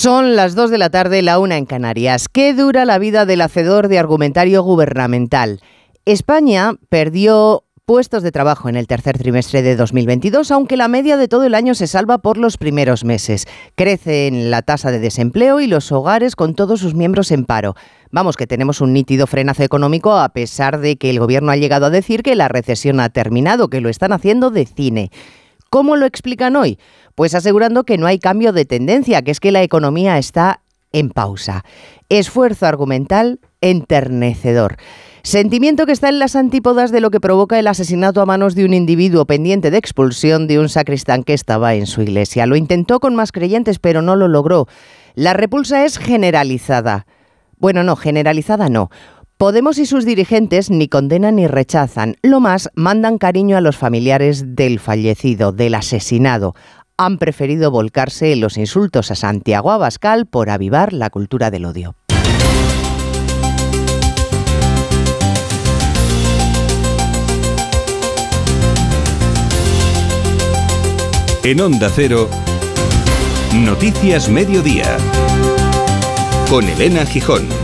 Son las 2 de la tarde, la una en Canarias. ¿Qué dura la vida del hacedor de argumentario gubernamental? España perdió puestos de trabajo en el tercer trimestre de 2022, aunque la media de todo el año se salva por los primeros meses. Crece la tasa de desempleo y los hogares con todos sus miembros en paro. Vamos, que tenemos un nítido frenazo económico a pesar de que el gobierno ha llegado a decir que la recesión ha terminado, que lo están haciendo de cine. ¿Cómo lo explican hoy? Pues asegurando que no hay cambio de tendencia, que es que la economía está en pausa. Esfuerzo argumental enternecedor. Sentimiento que está en las antípodas de lo que provoca el asesinato a manos de un individuo pendiente de expulsión de un sacristán que estaba en su iglesia. Lo intentó con más creyentes, pero no lo logró. La repulsa es generalizada. Bueno, no, generalizada no. Podemos y sus dirigentes ni condenan ni rechazan. Lo más, mandan cariño a los familiares del fallecido, del asesinado han preferido volcarse en los insultos a Santiago Abascal por avivar la cultura del odio. En Onda Cero, Noticias Mediodía, con Elena Gijón.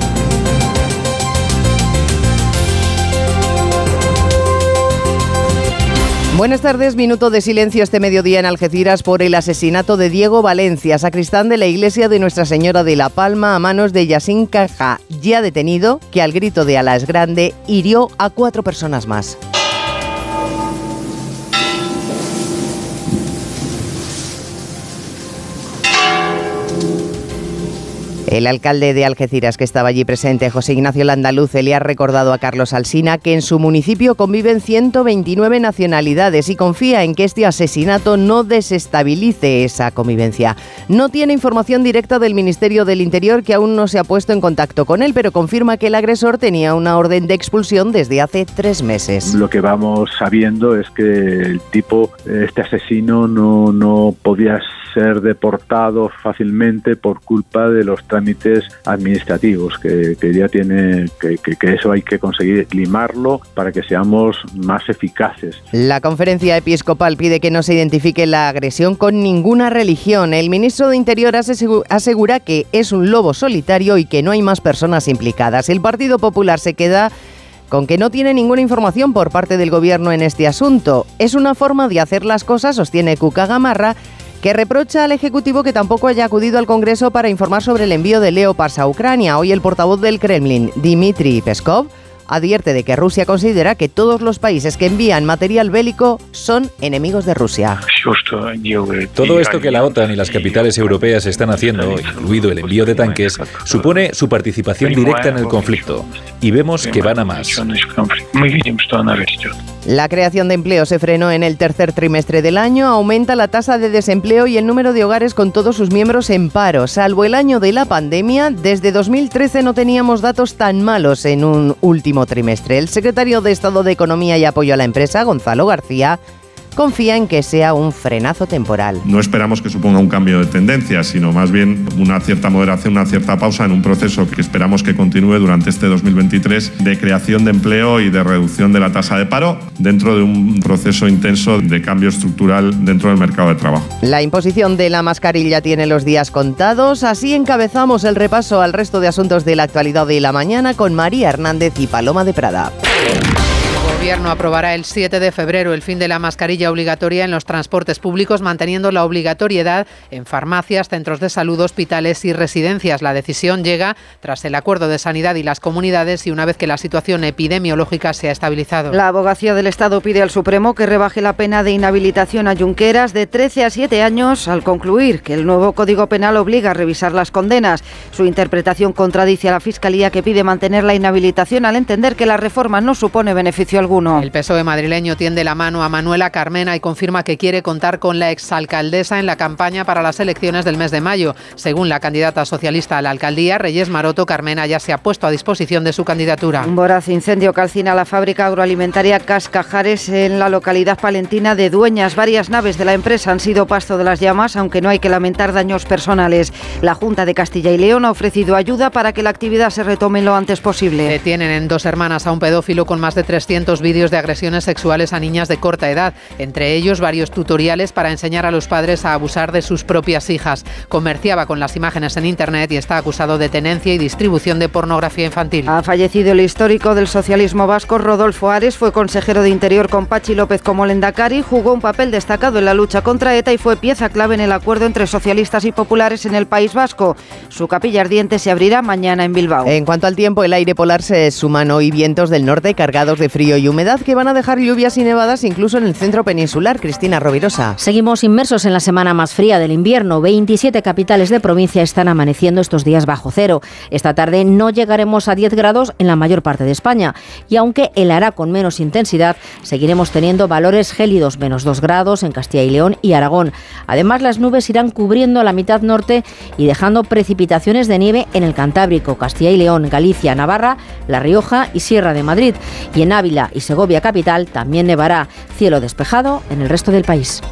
Buenas tardes, minuto de silencio este mediodía en Algeciras por el asesinato de Diego Valencia, sacristán de la iglesia de Nuestra Señora de la Palma a manos de Yassin Caja, ya detenido, que al grito de Alas Grande hirió a cuatro personas más. El alcalde de Algeciras, que estaba allí presente, José Ignacio Landaluz, le ha recordado a Carlos Alsina que en su municipio conviven 129 nacionalidades y confía en que este asesinato no desestabilice esa convivencia. No tiene información directa del Ministerio del Interior, que aún no se ha puesto en contacto con él, pero confirma que el agresor tenía una orden de expulsión desde hace tres meses. Lo que vamos sabiendo es que el tipo, este asesino, no, no podía ser deportado fácilmente por culpa de los trámites administrativos, que, ya tiene, que, eso hay que conseguir limarlo para que seamos más eficaces. La conferencia episcopal pide que no se identifique la agresión con ninguna religión. El ministro de Interior asegura que es un lobo solitario y que no hay más personas implicadas. El Partido Popular se queda con que no tiene ninguna información por parte del gobierno en este asunto. Es una forma de hacer las cosas, sostiene Cuca Gamarra, que reprocha al Ejecutivo que tampoco haya acudido al Congreso para informar sobre el envío de Leopards a Ucrania. Hoy el portavoz del Kremlin, Dmitry Peskov, advierte de que Rusia considera que todos los países que envían material bélico son enemigos de Rusia. Todo esto que la OTAN y las capitales europeas están haciendo, incluido el envío de tanques, supone su participación directa en el conflicto. Y vemos que van a más. La creación de empleo se frenó en el tercer trimestre del año, aumenta la tasa de desempleo y el número de hogares con todos sus miembros en paro. Salvo el año de la pandemia, desde 2013 no teníamos datos tan malos en un último trimestre. El secretario de Estado de Economía y Apoyo a la Empresa, Gonzalo García, confía en que sea un frenazo temporal. No esperamos que suponga un cambio de tendencia, sino más bien una cierta moderación, una cierta pausa en un proceso que esperamos que continúe durante este 2023 de creación de empleo y de reducción de la tasa de paro dentro de un proceso intenso de cambio estructural dentro del mercado de trabajo. La imposición de la mascarilla tiene los días contados, así encabezamos el repaso al resto de asuntos de la actualidad de la mañana con María Hernández y Paloma de Prada. Gobierno aprobará el 7 de febrero el fin de la mascarilla obligatoria en los transportes públicos, manteniendo la obligatoriedad en farmacias, centros de salud, hospitales y residencias. La decisión llega tras el acuerdo de sanidad y las comunidades y una vez que la situación epidemiológica se ha estabilizado. La abogacía del Estado pide al Supremo que rebaje la pena de inhabilitación a Junqueras de 13 a 7 años al concluir que el nuevo Código Penal obliga a revisar las condenas. Su interpretación contradice a la Fiscalía que pide mantener la inhabilitación al entender que la reforma no supone beneficio alguno. El PSOE madrileño tiende la mano a Manuela Carmena y confirma que quiere contar con la exalcaldesa en la campaña para las elecciones del mes de mayo. Según la candidata socialista a la alcaldía, Reyes Maroto, Carmena ya se ha puesto a disposición de su candidatura. Un voraz incendio calcina la fábrica agroalimentaria Cascajares en la localidad palentina de Dueñas. Varias naves de la empresa han sido pasto de las llamas, aunque no hay que lamentar daños personales. La Junta de Castilla y León ha ofrecido ayuda para que la actividad se retome lo antes posible. Detienen en dos hermanas a un pedófilo con más de 300 vídeos de agresiones sexuales a niñas de corta edad, entre ellos varios tutoriales para enseñar a los padres a abusar de sus propias hijas. Comerciaba con las imágenes en Internet y está acusado de tenencia y distribución de pornografía infantil. Ha fallecido el histórico del socialismo vasco Rodolfo Ares, fue consejero de Interior con Pachi López como Lendakari, jugó un papel destacado en la lucha contra ETA y fue pieza clave en el acuerdo entre socialistas y populares en el País Vasco. Su capilla ardiente se abrirá mañana en Bilbao. En cuanto al tiempo, el aire polar se suman hoy vientos del norte cargados de frío y humedad que van a dejar lluvias y nevadas incluso en el centro peninsular. Cristina Rovirosa. Seguimos inmersos en la semana más fría del invierno. 27 capitales de provincia están amaneciendo estos días bajo cero. Esta tarde no llegaremos a 10 grados en la mayor parte de España y aunque helará con menos intensidad, seguiremos teniendo valores gélidos, menos 2 grados en Castilla y León y Aragón. Además, las nubes irán cubriendo la mitad norte y dejando precipitaciones de nieve en el Cantábrico, Castilla y León, Galicia, Navarra, La Rioja y Sierra de Madrid. Y en Ávila y Segovia capital también nevará. Cielo despejado en el resto del país.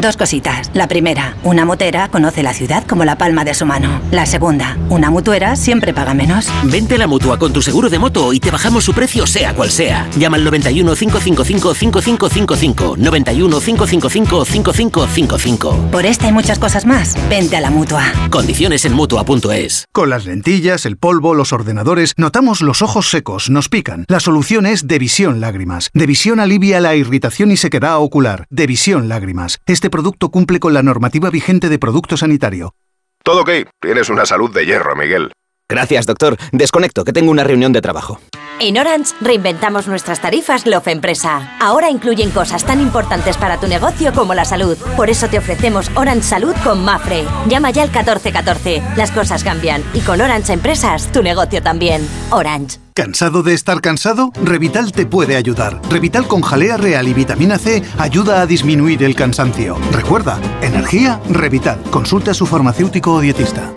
Dos cositas. La primera, una motera conoce la ciudad como la palma de su mano. La segunda, una mutuera siempre paga menos. Vente a la mutua con tu seguro de moto y te bajamos su precio sea cual sea. Llama al 91 555 5555. 91 555 5555. Por esta y muchas cosas más, vente a la mutua. Condiciones en mutua.es. Con las lentillas, el polvo, los ordenadores, notamos los ojos secos, nos pican. La solución es Devisión Lágrimas. Devisión alivia la irritación y sequedad ocular. Devisión Lágrimas. Este producto cumple con la normativa vigente de producto sanitario. Todo ok. Tienes una salud de hierro, Miguel. Gracias, doctor. Desconecto, que tengo una reunión de trabajo. En Orange reinventamos nuestras tarifas Love Empresa. Ahora incluyen cosas tan importantes para tu negocio como la salud. Por eso te ofrecemos Orange Salud con Mafre. Llama ya al 1414. Las cosas cambian y con Orange Empresas tu negocio también. Orange. ¿Cansado de estar cansado? Revital te puede ayudar. Revital con jalea real y vitamina C ayuda a disminuir el cansancio. Recuerda, energía, Revital. Consulta a su farmacéutico o dietista.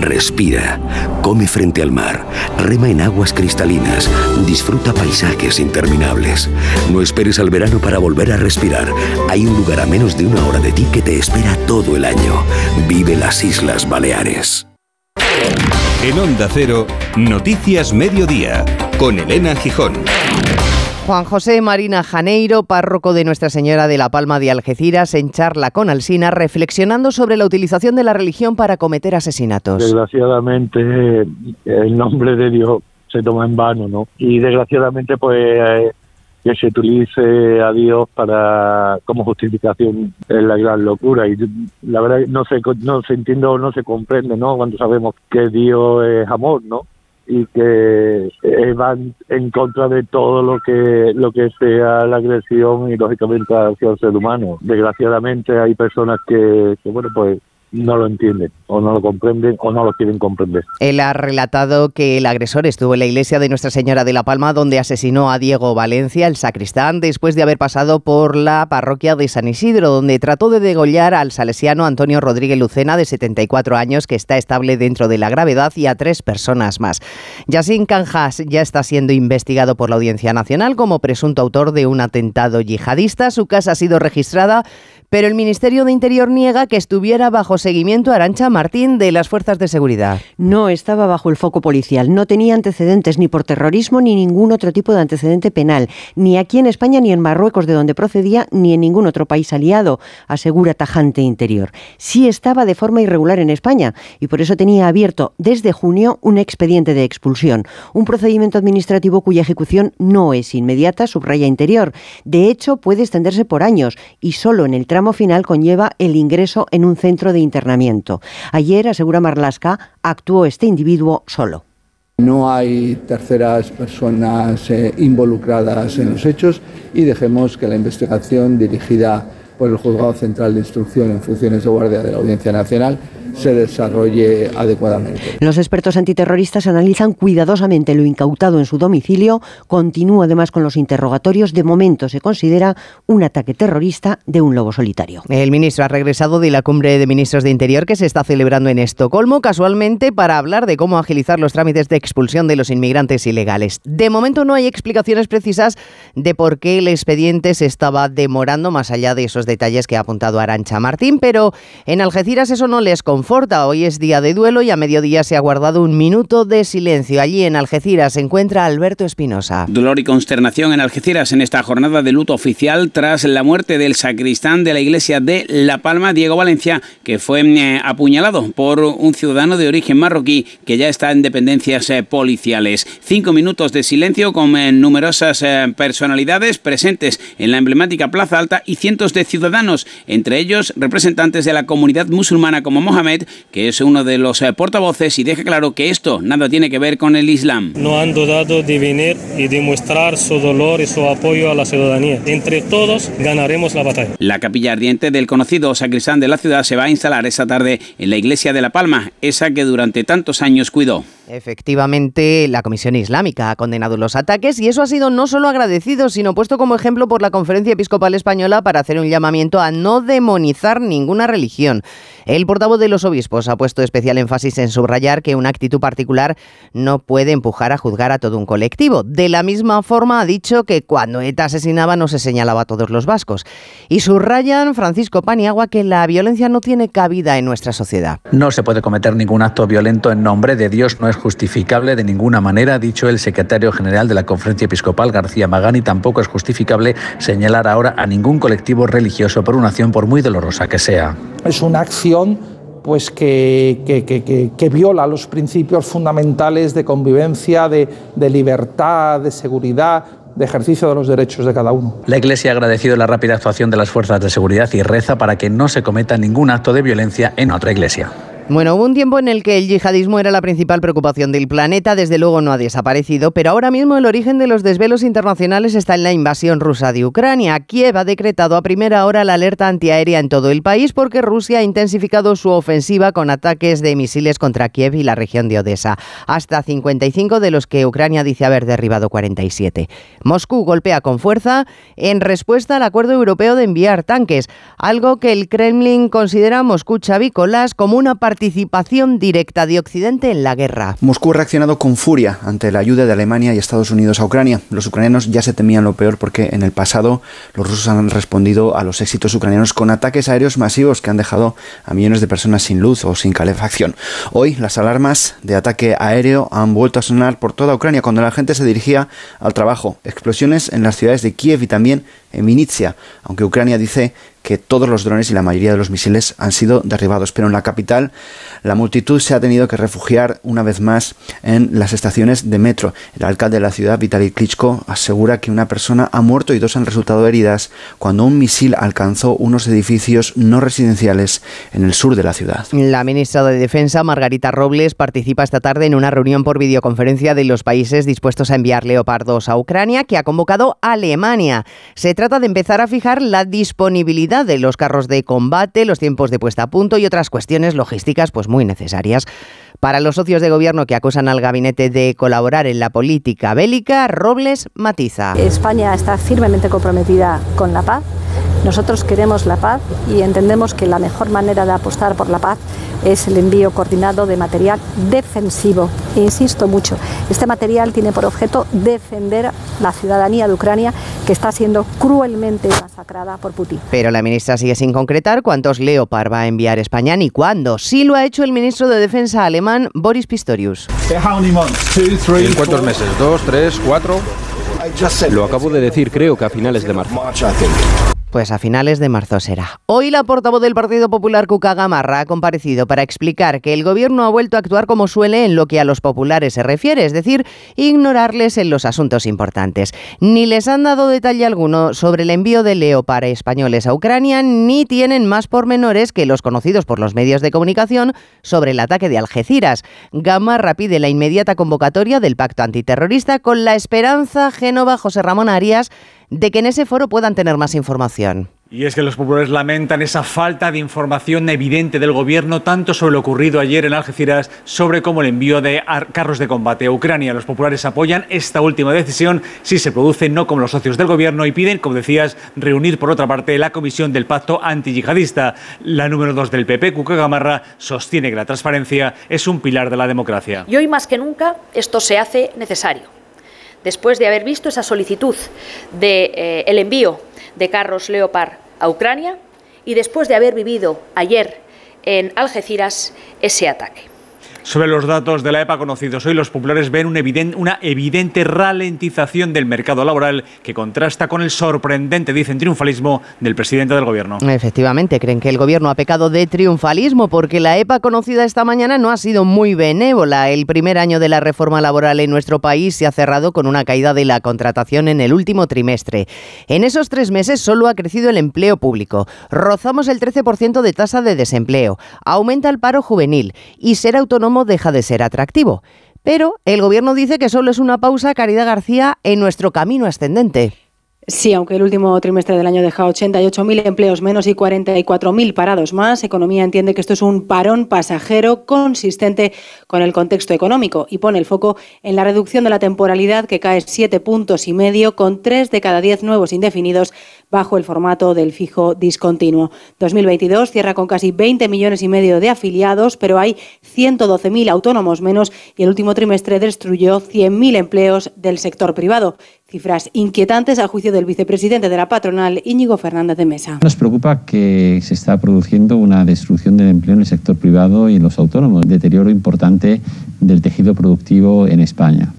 Respira, come frente al mar, rema en aguas cristalinas, disfruta paisajes interminables. No esperes al verano para volver a respirar. Hay un lugar a menos de una hora de ti que te espera todo el año. Vive las Islas Baleares. En Onda Cero, Noticias Mediodía, con Elena Gijón. Juan José Marina Janeiro, párroco de Nuestra Señora de la Palma de Algeciras, en charla con Alsina, reflexionando sobre la utilización de la religión para cometer asesinatos. Desgraciadamente, el nombre de Dios se toma en vano, ¿no? Y desgraciadamente, pues que se utilice a Dios para como justificación es la gran locura y la verdad no se no se entiende o no se comprende no cuando sabemos que Dios es amor no y que eh, van en contra de todo lo que lo que sea la agresión y lógicamente hacia el ser humano. Desgraciadamente hay personas que, que bueno pues no lo entienden o no lo comprenden o no lo quieren comprender. Él ha relatado que el agresor estuvo en la iglesia de Nuestra Señora de la Palma donde asesinó a Diego Valencia, el sacristán, después de haber pasado por la parroquia de San Isidro, donde trató de degollar al salesiano Antonio Rodríguez Lucena, de 74 años, que está estable dentro de la gravedad, y a tres personas más. Yassin Canjas ya está siendo investigado por la Audiencia Nacional como presunto autor de un atentado yihadista. Su casa ha sido registrada pero el Ministerio de Interior niega que estuviera bajo seguimiento Arancha Martín de las fuerzas de seguridad. No estaba bajo el foco policial, no tenía antecedentes ni por terrorismo ni ningún otro tipo de antecedente penal, ni aquí en España ni en Marruecos de donde procedía, ni en ningún otro país aliado, asegura tajante Interior. Sí estaba de forma irregular en España y por eso tenía abierto desde junio un expediente de expulsión, un procedimiento administrativo cuya ejecución no es inmediata, subraya Interior. De hecho, puede extenderse por años y solo en el tramo final conlleva el ingreso en un centro de internamiento. Ayer, asegura Marlasca, actuó este individuo solo. No hay terceras personas eh, involucradas en los hechos y dejemos que la investigación dirigida por el Juzgado Central de Instrucción en funciones de guardia de la Audiencia Nacional se desarrolle adecuadamente. Los expertos antiterroristas analizan cuidadosamente lo incautado en su domicilio, continúa además con los interrogatorios, de momento se considera un ataque terrorista de un lobo solitario. El ministro ha regresado de la cumbre de ministros de Interior que se está celebrando en Estocolmo, casualmente para hablar de cómo agilizar los trámites de expulsión de los inmigrantes ilegales. De momento no hay explicaciones precisas de por qué el expediente se estaba demorando, más allá de esos detalles que ha apuntado Arancha Martín, pero en Algeciras eso no les conforta. Hoy es día de duelo y a mediodía se ha guardado un minuto de silencio. Allí en Algeciras se encuentra Alberto Espinosa. Dolor y consternación en Algeciras en esta jornada de luto oficial tras la muerte del sacristán de la iglesia de La Palma, Diego Valencia, que fue eh, apuñalado por un ciudadano de origen marroquí que ya está en dependencias eh, policiales. Cinco minutos de silencio con eh, numerosas personalidades presentes en la emblemática Plaza Alta y cientos de ciudadanos, entre ellos representantes de la comunidad musulmana como Mohamed, que es uno de los portavoces y deja claro que esto nada tiene que ver con el Islam. No han dudado de venir y demostrar su dolor y su apoyo a la ciudadanía. Entre todos ganaremos la batalla. La capilla ardiente del conocido sacristán de la ciudad se va a instalar esta tarde en la iglesia de La Palma, esa que durante tantos años cuidó. Efectivamente, la Comisión Islámica ha condenado los ataques y eso ha sido no solo agradecido, sino puesto como ejemplo por la Conferencia Episcopal Española para hacer un llamamiento a no demonizar ninguna religión. El portavoz de los obispos ha puesto especial énfasis en subrayar que una actitud particular no puede empujar a juzgar a todo un colectivo. De la misma forma ha dicho que cuando ETA asesinaba no se señalaba a todos los vascos. Y subrayan Francisco Paniagua que la violencia no tiene cabida en nuestra sociedad. No se puede cometer ningún acto violento en nombre de Dios, no es justificable de ninguna manera, ha dicho el secretario general de la Conferencia Episcopal, García Magani. Tampoco es justificable señalar ahora a ningún colectivo religioso por una acción, por muy dolorosa que sea. Es una acción pues que, que, que, viola los principios fundamentales de convivencia, de, de libertad, de seguridad, de ejercicio de los derechos de cada uno. La Iglesia ha agradecido la rápida actuación de las fuerzas de seguridad y reza para que no se cometa ningún acto de violencia en otra iglesia. Bueno, hubo un tiempo en el que el yihadismo era la principal preocupación del planeta, desde luego no ha desaparecido, pero ahora mismo el origen de los desvelos internacionales está en la invasión rusa de Ucrania. Kiev ha decretado a primera hora la alerta antiaérea en todo el país porque Rusia ha intensificado su ofensiva con ataques de misiles contra Kiev y la región de Odessa, hasta 55 de los que Ucrania dice haber derribado 47. Moscú golpea con fuerza en respuesta al acuerdo europeo de enviar tanques, algo que el Kremlin considera Moscú chavícolas como una parte participación directa de Occidente en la guerra. Moscú ha reaccionado con furia ante la ayuda de Alemania y Estados Unidos a Ucrania. Los ucranianos ya se temían lo peor porque en el pasado los rusos han respondido a los éxitos ucranianos con ataques aéreos masivos que han dejado a millones de personas sin luz o sin calefacción. Hoy las alarmas de ataque aéreo han vuelto a sonar por toda Ucrania cuando la gente se dirigía al trabajo. Explosiones en las ciudades de Kiev y también en Vinitsia, aunque Ucrania dice que todos los drones y la mayoría de los misiles han sido derribados. Pero en la capital la multitud se ha tenido que refugiar una vez más en las estaciones de metro. El alcalde de la ciudad, Vitaly Klitschko, asegura que una persona ha muerto y dos han resultado heridas cuando un misil alcanzó unos edificios no residenciales en el sur de la ciudad. La ministra de Defensa, Margarita Robles, participa esta tarde en una reunión por videoconferencia de los países dispuestos a enviar leopardos a Ucrania, que ha convocado a Alemania. Se trata de empezar a fijar la disponibilidad de los carros de combate, los tiempos de puesta a punto y otras cuestiones logísticas pues muy necesarias. Para los socios de gobierno que acusan al gabinete de colaborar en la política bélica, Robles matiza. España está firmemente comprometida con la paz. Nosotros queremos la paz y entendemos que la mejor manera de apostar por la paz es el envío coordinado de material defensivo. E insisto mucho, este material tiene por objeto defender la ciudadanía de Ucrania que está siendo cruelmente masacrada por Putin. Pero la ministra sigue sin concretar cuántos Leopard va a enviar España ni cuándo. Sí lo ha hecho el ministro de Defensa alemán Boris Pistorius. ¿En cuántos meses? ¿Dos, tres, cuatro? Lo acabo de decir, creo que a finales de marzo. Pues a finales de marzo será. Hoy la portavoz del Partido Popular, Cuca Gamarra, ha comparecido para explicar que el gobierno ha vuelto a actuar como suele en lo que a los populares se refiere, es decir, ignorarles en los asuntos importantes. Ni les han dado detalle alguno sobre el envío de Leopard españoles a Ucrania, ni tienen más pormenores que los conocidos por los medios de comunicación sobre el ataque de Algeciras. Gamarra pide la inmediata convocatoria del pacto antiterrorista con la esperanza, Génova, José Ramón Arias, de que en ese foro puedan tener más información. Y es que los populares lamentan esa falta de información evidente del gobierno, tanto sobre lo ocurrido ayer en Algeciras, sobre cómo el envío de carros de combate a Ucrania. Los populares apoyan esta última decisión si se produce no como los socios del gobierno y piden, como decías, reunir por otra parte la comisión del pacto antiyihadista. La número dos del PP, Cuca Gamarra, sostiene que la transparencia es un pilar de la democracia. Y hoy más que nunca esto se hace necesario. Después de haber visto esa solicitud del de, eh, envío de carros Leopard a Ucrania y después de haber vivido ayer en Algeciras ese ataque. Sobre los datos de la EPA conocidos hoy, los populares ven una evidente ralentización del mercado laboral que contrasta con el sorprendente, dicen, triunfalismo del presidente del gobierno. Efectivamente, creen que el gobierno ha pecado de triunfalismo porque la EPA conocida esta mañana no ha sido muy benévola. El primer año de la reforma laboral en nuestro país se ha cerrado con una caída de la contratación en el último trimestre. En esos tres meses solo ha crecido el empleo público. Rozamos el 13% de tasa de desempleo. Aumenta el paro juvenil y ser autónomo deja de ser atractivo. Pero el gobierno dice que solo es una pausa, Caridad García, en nuestro camino ascendente. Sí, aunque el último trimestre del año deja 88.000 empleos menos y 44.000 parados más, Economía entiende que esto es un parón pasajero consistente con el contexto económico y pone el foco en la reducción de la temporalidad que cae siete puntos y medio con tres de cada diez nuevos indefinidos bajo el formato del fijo discontinuo. 2022 cierra con casi 20 millones y medio de afiliados, pero hay 112.000 autónomos menos y el último trimestre destruyó 100.000 empleos del sector privado. Cifras inquietantes a juicio del vicepresidente de la patronal, Íñigo Fernández de Mesa. Nos preocupa que se está produciendo una destrucción del empleo en el sector privado y en los autónomos, deterioro importante del tejido productivo en España.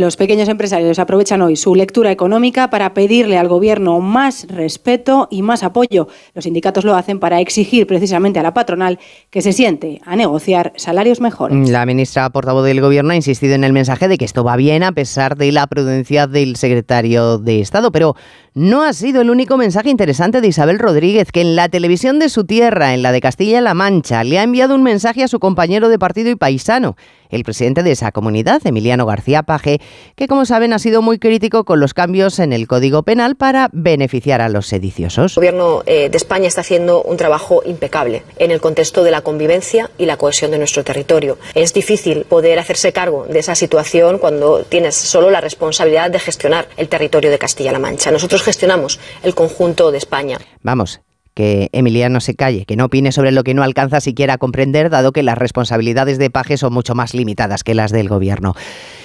Los pequeños empresarios aprovechan hoy su lectura económica para pedirle al Gobierno más respeto y más apoyo. Los sindicatos lo hacen para exigir precisamente a la patronal que se siente a negociar salarios mejores. La ministra portavoz del Gobierno ha insistido en el mensaje de que esto va bien a pesar de la prudencia del secretario de Estado, pero no ha sido el único mensaje interesante de Isabel Rodríguez, que en la televisión de su tierra, en la de Castilla-La Mancha, le ha enviado un mensaje a su compañero de partido y paisano, el presidente de esa comunidad, Emiliano García Paje, que como saben ha sido muy crítico con los cambios en el Código Penal para beneficiar a los sediciosos. El Gobierno eh, de España está haciendo un trabajo impecable en el contexto de la convivencia y la cohesión de nuestro territorio. Es difícil poder hacerse cargo de esa situación cuando tienes solo la responsabilidad de gestionar el territorio de Castilla-La Mancha. Nosotros gestionamos el conjunto de España. Vamos, que Emiliano se calle, que no opine sobre lo que no alcanza siquiera a comprender, dado que las responsabilidades de Paje son mucho más limitadas que las del gobierno.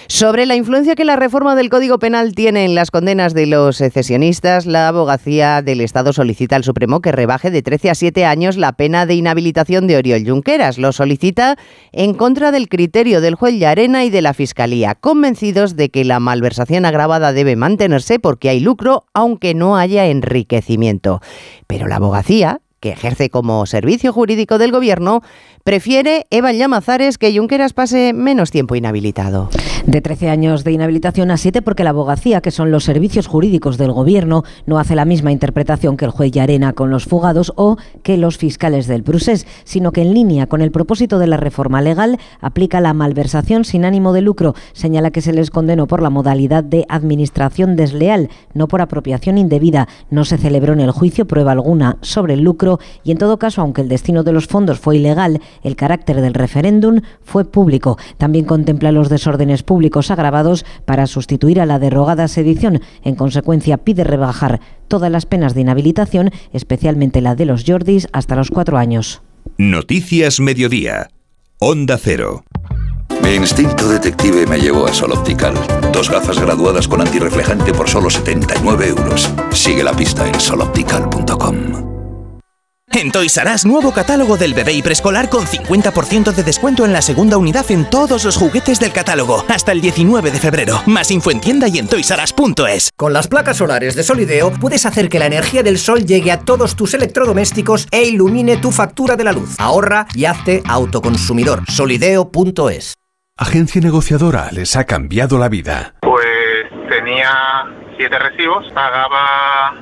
Sobre la influencia que la reforma del Código Penal tiene en las condenas de los secesionistas, la abogacía del Estado solicita al Supremo que rebaje de 13 a 7 años la pena de inhabilitación de Oriol Junqueras. Lo solicita en contra del criterio del juez Llarena y de la Fiscalía, convencidos de que la malversación agravada debe mantenerse porque hay lucro, aunque no haya enriquecimiento. Pero la abogacía, que ejerce como servicio jurídico del Gobierno, prefiere Eva Llamazares que Junqueras pase menos tiempo inhabilitado. De 13 años de inhabilitación a 7 porque la abogacía, que son los servicios jurídicos del Gobierno, no hace la misma interpretación que el juez Llarena con los fugados o que los fiscales del Prusés, sino que en línea con el propósito de la reforma legal aplica la malversación sin ánimo de lucro. Señala que se les condenó por la modalidad de administración desleal, no por apropiación indebida. No se celebró en el juicio prueba alguna sobre el lucro y en todo caso, aunque el destino de los fondos fue ilegal, el carácter del referéndum fue público. También contempla los desórdenes públicos agravados para sustituir a la derogada sedición. En consecuencia, pide rebajar todas las penas de inhabilitación, especialmente la de los Jordis, hasta los cuatro años. Noticias Mediodía. Onda Cero. Mi instinto detective me llevó a Sol Optical. Dos gafas graduadas con antirreflejante por solo 79 euros. Sigue la pista en soloptical.com. En Toys R Us, nuevo catálogo del bebé y preescolar con 50% de descuento en la segunda unidad en todos los juguetes del catálogo. Hasta el 19 de febrero. Más info en tienda y en toysaras.es. Con las placas solares de Solideo puedes hacer que la energía del sol llegue a todos tus electrodomésticos e ilumine tu factura de la luz. Ahorra y hazte autoconsumidor. Solideo.es. Agencia negociadora les ha cambiado la vida. Pues tenía siete recibos, pagaba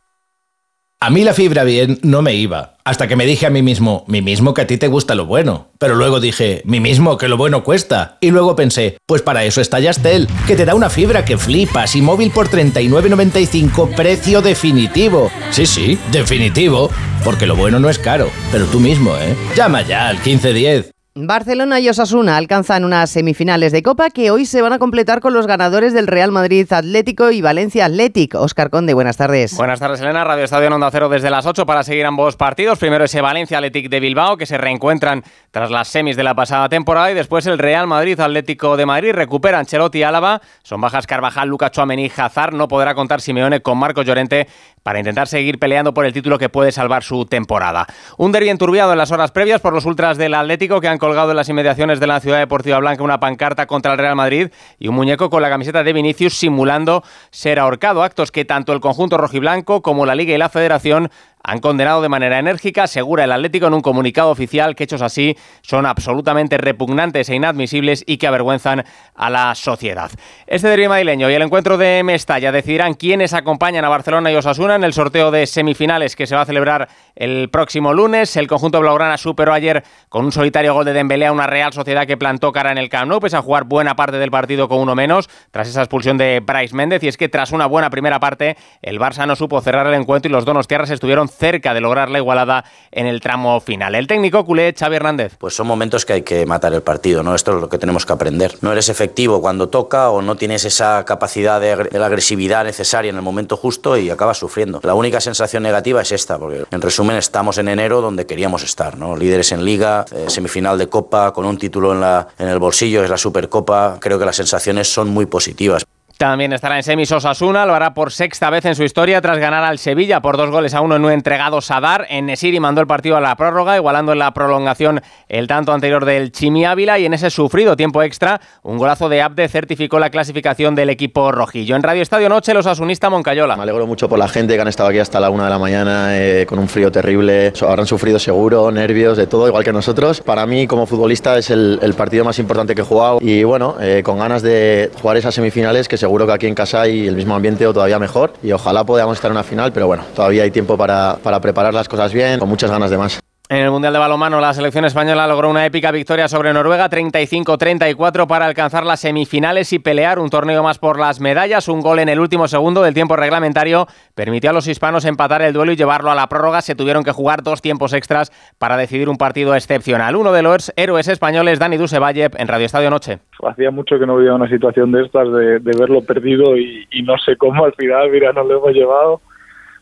A mí la fibra bien no me iba, hasta que me dije a mí mismo, mí mismo que a ti te gusta lo bueno. Pero luego dije, mí mismo que lo bueno cuesta. Y luego pensé, pues para eso está Yastel, que te da una fibra que flipas y móvil por 39.95 precio definitivo. Sí, sí, definitivo, porque lo bueno no es caro, pero tú mismo, ¿eh? Llama ya al 1510. Barcelona y Osasuna alcanzan unas semifinales de Copa que hoy se van a completar con los ganadores del Real Madrid Atlético y Valencia Athletic. Óscar Conde, buenas tardes. Buenas tardes, Elena. Radio Estadio Onda Cero desde las 8 para seguir ambos partidos. Primero ese Valencia Athletic de Bilbao que se reencuentran tras las semis de la pasada temporada y después el Real Madrid Atlético de Madrid. Recuperan Chelotti y Álava. Son bajas Carvajal, Luca Chuamení, Hazard. No podrá contar Simeone con Marco Llorente para intentar seguir peleando por el título que puede salvar su temporada. Un derbi enturbiado en las horas previas por los ultras del Atlético que han colgado en las inmediaciones de la Ciudad Deportiva Blanca una pancarta contra el Real Madrid y un muñeco con la camiseta de Vinicius simulando ser ahorcado. Actos que tanto el conjunto rojiblanco como la Liga y la Federación han condenado de manera enérgica, asegura el Atlético en un comunicado oficial que hechos así son absolutamente repugnantes e inadmisibles y que avergüenzan a la sociedad. Este derbi madrileño y el encuentro de Mestalla decidirán quiénes acompañan a Barcelona y Osasuna en el sorteo de semifinales que se va a celebrar el próximo lunes. El conjunto blaugrana superó ayer con un solitario gol de Dembélé a una Real Sociedad que plantó cara en el Camp Nou, pese a jugar buena parte del partido con uno menos, tras esa expulsión de Bryce Méndez. Y es que tras una buena primera parte, el Barça no supo cerrar el encuentro y los donos tierras estuvieron cerca de lograr la igualada en el tramo final. El técnico culé, Xavi Hernández. Pues son momentos que hay que matar el partido, ¿no? Esto es lo que tenemos que aprender. No eres efectivo cuando toca o no tienes esa capacidad de, la agresividad necesaria en el momento justo y acabas sufriendo. La única sensación negativa es esta, porque en resumen estamos en enero donde queríamos estar, ¿no? Líderes en liga, eh, semifinal de copa, con un título en el bolsillo, es la Supercopa. Creo que las sensaciones son muy positivas. También estará en semis Osasuna, lo hará por sexta vez en su historia tras ganar al Sevilla por dos goles a uno en un entregado Sadar. En Nesiri mandó el partido a la prórroga, igualando en la prolongación el tanto anterior del Chimi Ávila y en ese sufrido tiempo extra, un golazo de Abde certificó la clasificación del equipo rojillo. En Radio Estadio Noche, los asunista Moncayola. Me alegro mucho por la gente que han estado aquí hasta la una de la mañana eh, con un frío terrible. Habrán sufrido seguro, nervios, de todo, igual que nosotros. Para mí, como futbolista, es el, el partido más importante que he jugado y bueno, eh, con ganas de jugar esas semifinales que seguro que aquí en casa hay el mismo ambiente o todavía mejor y ojalá podamos estar en una final, pero bueno, todavía hay tiempo para, para preparar las cosas bien, con muchas ganas de más. En el Mundial de Balonmano, la selección española logró una épica victoria sobre Noruega, 35-34, para alcanzar las semifinales y pelear un torneo más por las medallas. Un gol en el último segundo del tiempo reglamentario permitió a los hispanos empatar el duelo y llevarlo a la prórroga. Se tuvieron que jugar dos tiempos extras para decidir un partido excepcional. Uno de los héroes españoles, Dani Dusevalle, en Radio Estadio Noche. Hacía mucho que no veía una situación de estas, de, de verlo perdido y, y no sé cómo al final, mira, nos lo hemos llevado.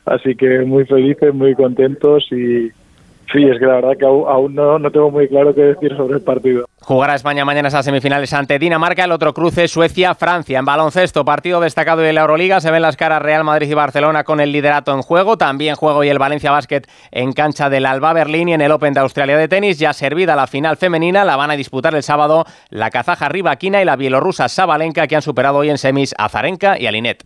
Así que muy felices, muy contentos y, Sí, es que la verdad que aún, no, no, tengo muy claro qué decir sobre el partido. Jugará España mañana esas semifinales ante Dinamarca, el otro cruce Suecia-Francia. En baloncesto, partido destacado de la Euroliga, se ven las caras Real Madrid y Barcelona con el liderato en juego. También juego y el Valencia Basket en cancha del Alba Berlín y en el Open de Australia de tenis. Ya servida la final femenina, la van a disputar el sábado la kazaja Rivaquina y la bielorrusa Sabalenka que han superado hoy en semis a Zarenka y a Linet.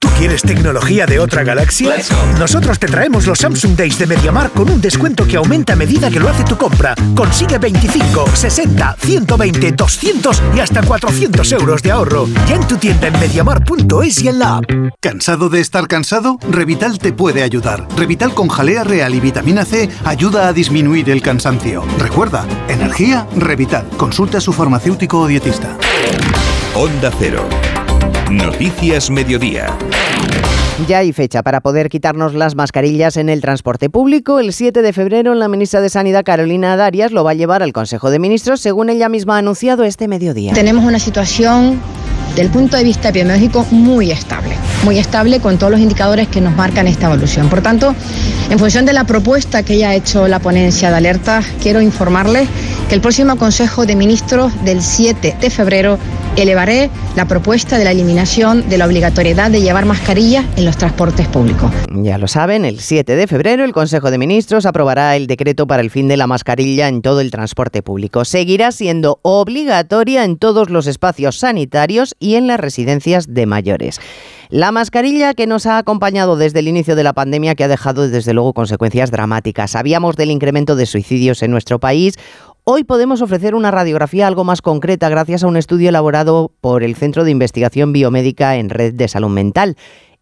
¿Tú quieres tecnología de otra galaxia? Nosotros te traemos los Samsung Days de MediaMar con un descuento que aumenta a medida que lo hace tu compra. Consigue 25, 60, 120, 200 y hasta 400 euros de ahorro. Ya en tu tienda en MediaMar.es y en la app. ¿Cansado de estar cansado? Revital te puede ayudar. Revital con jalea real y vitamina C ayuda a disminuir el cansancio. Recuerda, energía, Revital. Consulta a su farmacéutico o dietista. Onda Cero. Noticias Mediodía. Ya hay fecha para poder quitarnos las mascarillas en el transporte público. El 7 de febrero, la ministra de Sanidad, Carolina Darias, lo va a llevar al Consejo de Ministros, según ella misma ha anunciado este mediodía. Tenemos una situación del punto de vista epidemiológico muy estable, muy estable con todos los indicadores que nos marcan esta evolución. Por tanto, en función de la propuesta que ya ha hecho la ponencia de alerta, quiero informarles que el próximo Consejo de Ministros del 7 de febrero elevaré la propuesta de la eliminación de la obligatoriedad de llevar mascarilla en los transportes públicos. Ya lo saben, el 7 de febrero el Consejo de Ministros aprobará el decreto para el fin de la mascarilla en todo el transporte público. Seguirá siendo obligatoria en todos los espacios sanitarios y en las residencias de mayores. La mascarilla que nos ha acompañado desde el inicio de la pandemia, que ha dejado desde luego consecuencias dramáticas. Sabíamos del incremento de suicidios en nuestro país. Hoy podemos ofrecer una radiografía algo más concreta gracias a un estudio elaborado por el Centro de Investigación Biomédica en Red de Salud Mental.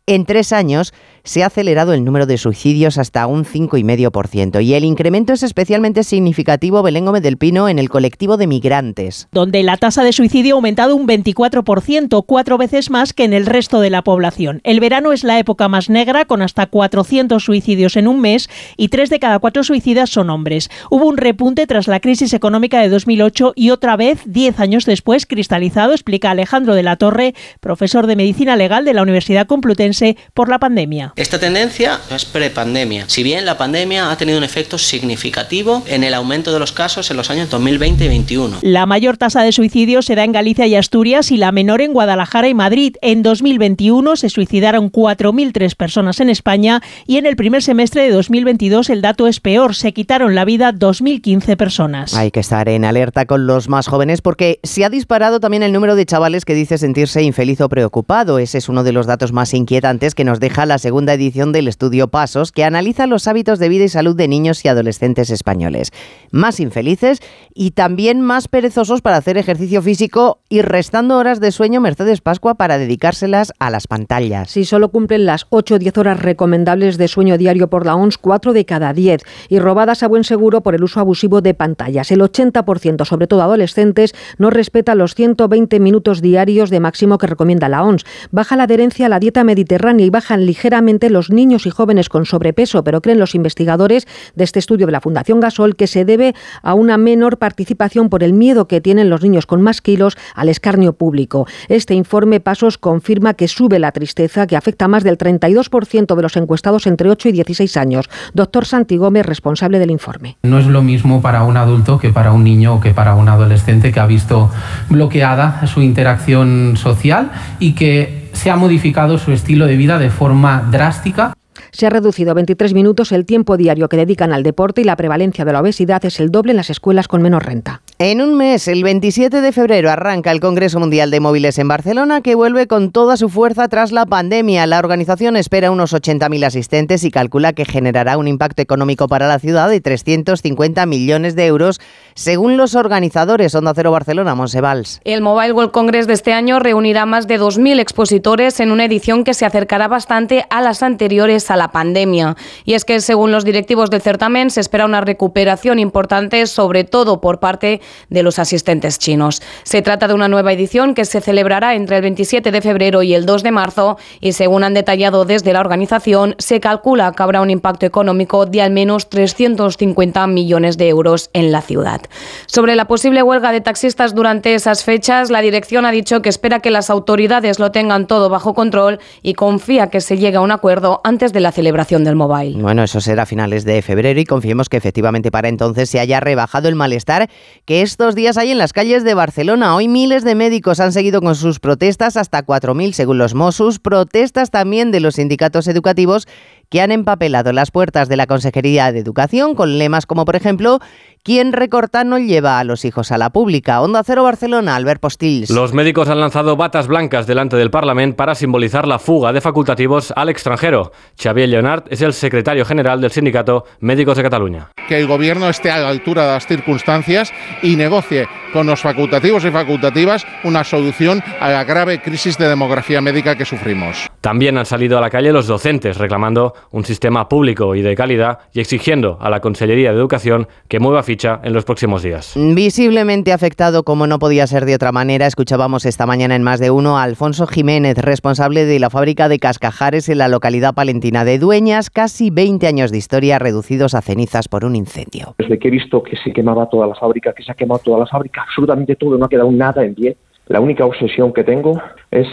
En tres años se ha acelerado el número de suicidios hasta un 5,5% y el incremento es especialmente significativo, Belén Gómez del Pino, en el colectivo de migrantes. Donde la tasa de suicidio ha aumentado un 24%, cuatro veces más que en el resto de la población. El verano es la época más negra, con hasta 400 suicidios en un mes y tres de cada cuatro suicidas son hombres. Hubo un repunte tras la crisis económica de 2008 y otra vez, diez años después, cristalizado, explica Alejandro de la Torre, profesor de Medicina Legal de la Universidad Complutense por la pandemia. Esta tendencia es prepandemia, si bien la pandemia ha tenido un efecto significativo en el aumento de los casos en los años 2020 y 2021. La mayor tasa de suicidios se da en Galicia y Asturias y la menor en Guadalajara y Madrid. En 2021 se suicidaron 4.003 personas en España y en el primer semestre de 2022 el dato es peor, se quitaron la vida 2.015 personas. Hay que estar en alerta con los más jóvenes porque se ha disparado también el número de chavales que dice sentirse infeliz o preocupado. Ese es uno de los datos más inquietantes que nos deja la segunda edición del estudio Pasos, que analiza los hábitos de vida y salud de niños y adolescentes españoles. Más infelices y también más perezosos para hacer ejercicio físico y restando horas de sueño Mercedes Pascua para dedicárselas a las pantallas. Si solo cumplen las 8 o 10 horas recomendables de sueño diario por la ONS, 4 de cada 10, y robadas a buen seguro por el uso abusivo de pantallas. El 80%, sobre todo adolescentes, no respeta los 120 minutos diarios de máximo que recomienda la ONS. Baja la adherencia a la dieta mediterránea y bajan ligeramente los niños y jóvenes con sobrepeso, pero creen los investigadores de este estudio de la Fundación Gasol que se debe a una menor participación por el miedo que tienen los niños con más kilos al escarnio público. Este informe Pasos confirma que sube la tristeza que afecta a más del 32% de los encuestados entre 8 y 16 años. Doctor Santi Gómez, responsable del informe. No es lo mismo para un adulto que para un niño o que para un adolescente que ha visto bloqueada su interacción social y que se ha modificado su estilo de vida de forma drástica. Se ha reducido a 23 minutos el tiempo diario que dedican al deporte y la prevalencia de la obesidad es el doble en las escuelas con menos renta. En un mes, el 27 de febrero, arranca el Congreso Mundial de Móviles en Barcelona, que vuelve con toda su fuerza tras la pandemia. La organización espera unos 80.000 asistentes y calcula que generará un impacto económico para la ciudad de 350 millones de euros, según los organizadores. Onda Cero Barcelona, Monsevals. El Mobile World Congress de este año reunirá más de 2.000 expositores en una edición que se acercará bastante a las anteriores a la pandemia. Y es que, según los directivos del certamen, se espera una recuperación importante, sobre todo por parte de los asistentes chinos. Se trata de una nueva edición que se celebrará entre el 27 de febrero y el 2 de marzo y según han detallado desde la organización, se calcula que habrá un impacto económico de al menos 350 millones de euros en la ciudad. Sobre la posible huelga de taxistas durante esas fechas, la dirección ha dicho que espera que las autoridades lo tengan todo bajo control y confía que se llegue a un acuerdo antes de la celebración del mobile. Bueno, eso será a finales de febrero y confiemos que efectivamente para entonces se haya rebajado el malestar que estos días hay en las calles de Barcelona. Hoy miles de médicos han seguido con sus protestas, hasta 4.000 según los Mossos, protestas también de los sindicatos educativos que han empapelado las puertas de la Consejería de Educación con lemas como, por ejemplo, ¿Quién recorta no lleva a los hijos a la pública? Onda Cero Barcelona, Albert Postils. Los médicos han lanzado batas blancas delante del Parlamento para simbolizar la fuga de facultativos al extranjero. Xavier Leonard es el secretario general del sindicato Médicos de Cataluña. Que el gobierno esté a la altura de las circunstancias y negocie con los facultativos y facultativas una solución a la grave crisis de demografía médica que sufrimos. También han salido a la calle los docentes reclamando un sistema público y de calidad y exigiendo a la Consellería de Educación que mueva ficha en los próximos días. Visiblemente afectado, como no podía ser de otra manera, escuchábamos esta mañana en más de uno a Alfonso Jiménez, responsable de la fábrica de cascajares en la localidad palentina de Dueñas, casi 20 años de historia reducidos a cenizas por un incendio. Desde que he visto que se quemaba toda la fábrica, que se ha quemado toda la fábrica, absolutamente todo, no ha quedado nada en pie. La única obsesión que tengo es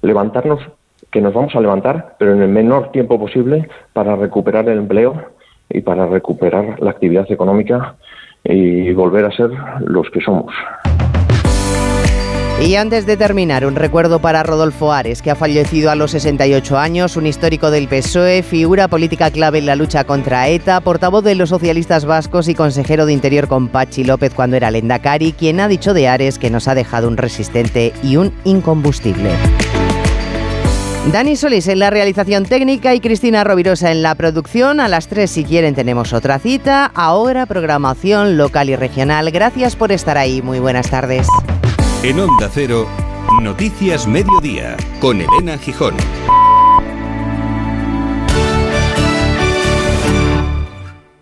levantarnos, que nos vamos a levantar, pero en el menor tiempo posible para recuperar el empleo y para recuperar la actividad económica y volver a ser los que somos. Y antes de terminar, un recuerdo para Rodolfo Ares, que ha fallecido a los 68 años, un histórico del PSOE, figura política clave en la lucha contra ETA, portavoz de los socialistas vascos y consejero de Interior con Pachi López cuando era Lendakari, quien ha dicho de Ares que nos ha dejado un resistente y un incombustible. Dani Solís en la realización técnica y Cristina Rovirosa en la producción. A las 3 si quieren tenemos otra cita. Ahora programación local y regional. Gracias por estar ahí. Muy buenas tardes. En Onda Cero, Noticias Mediodía, con Elena Gijón.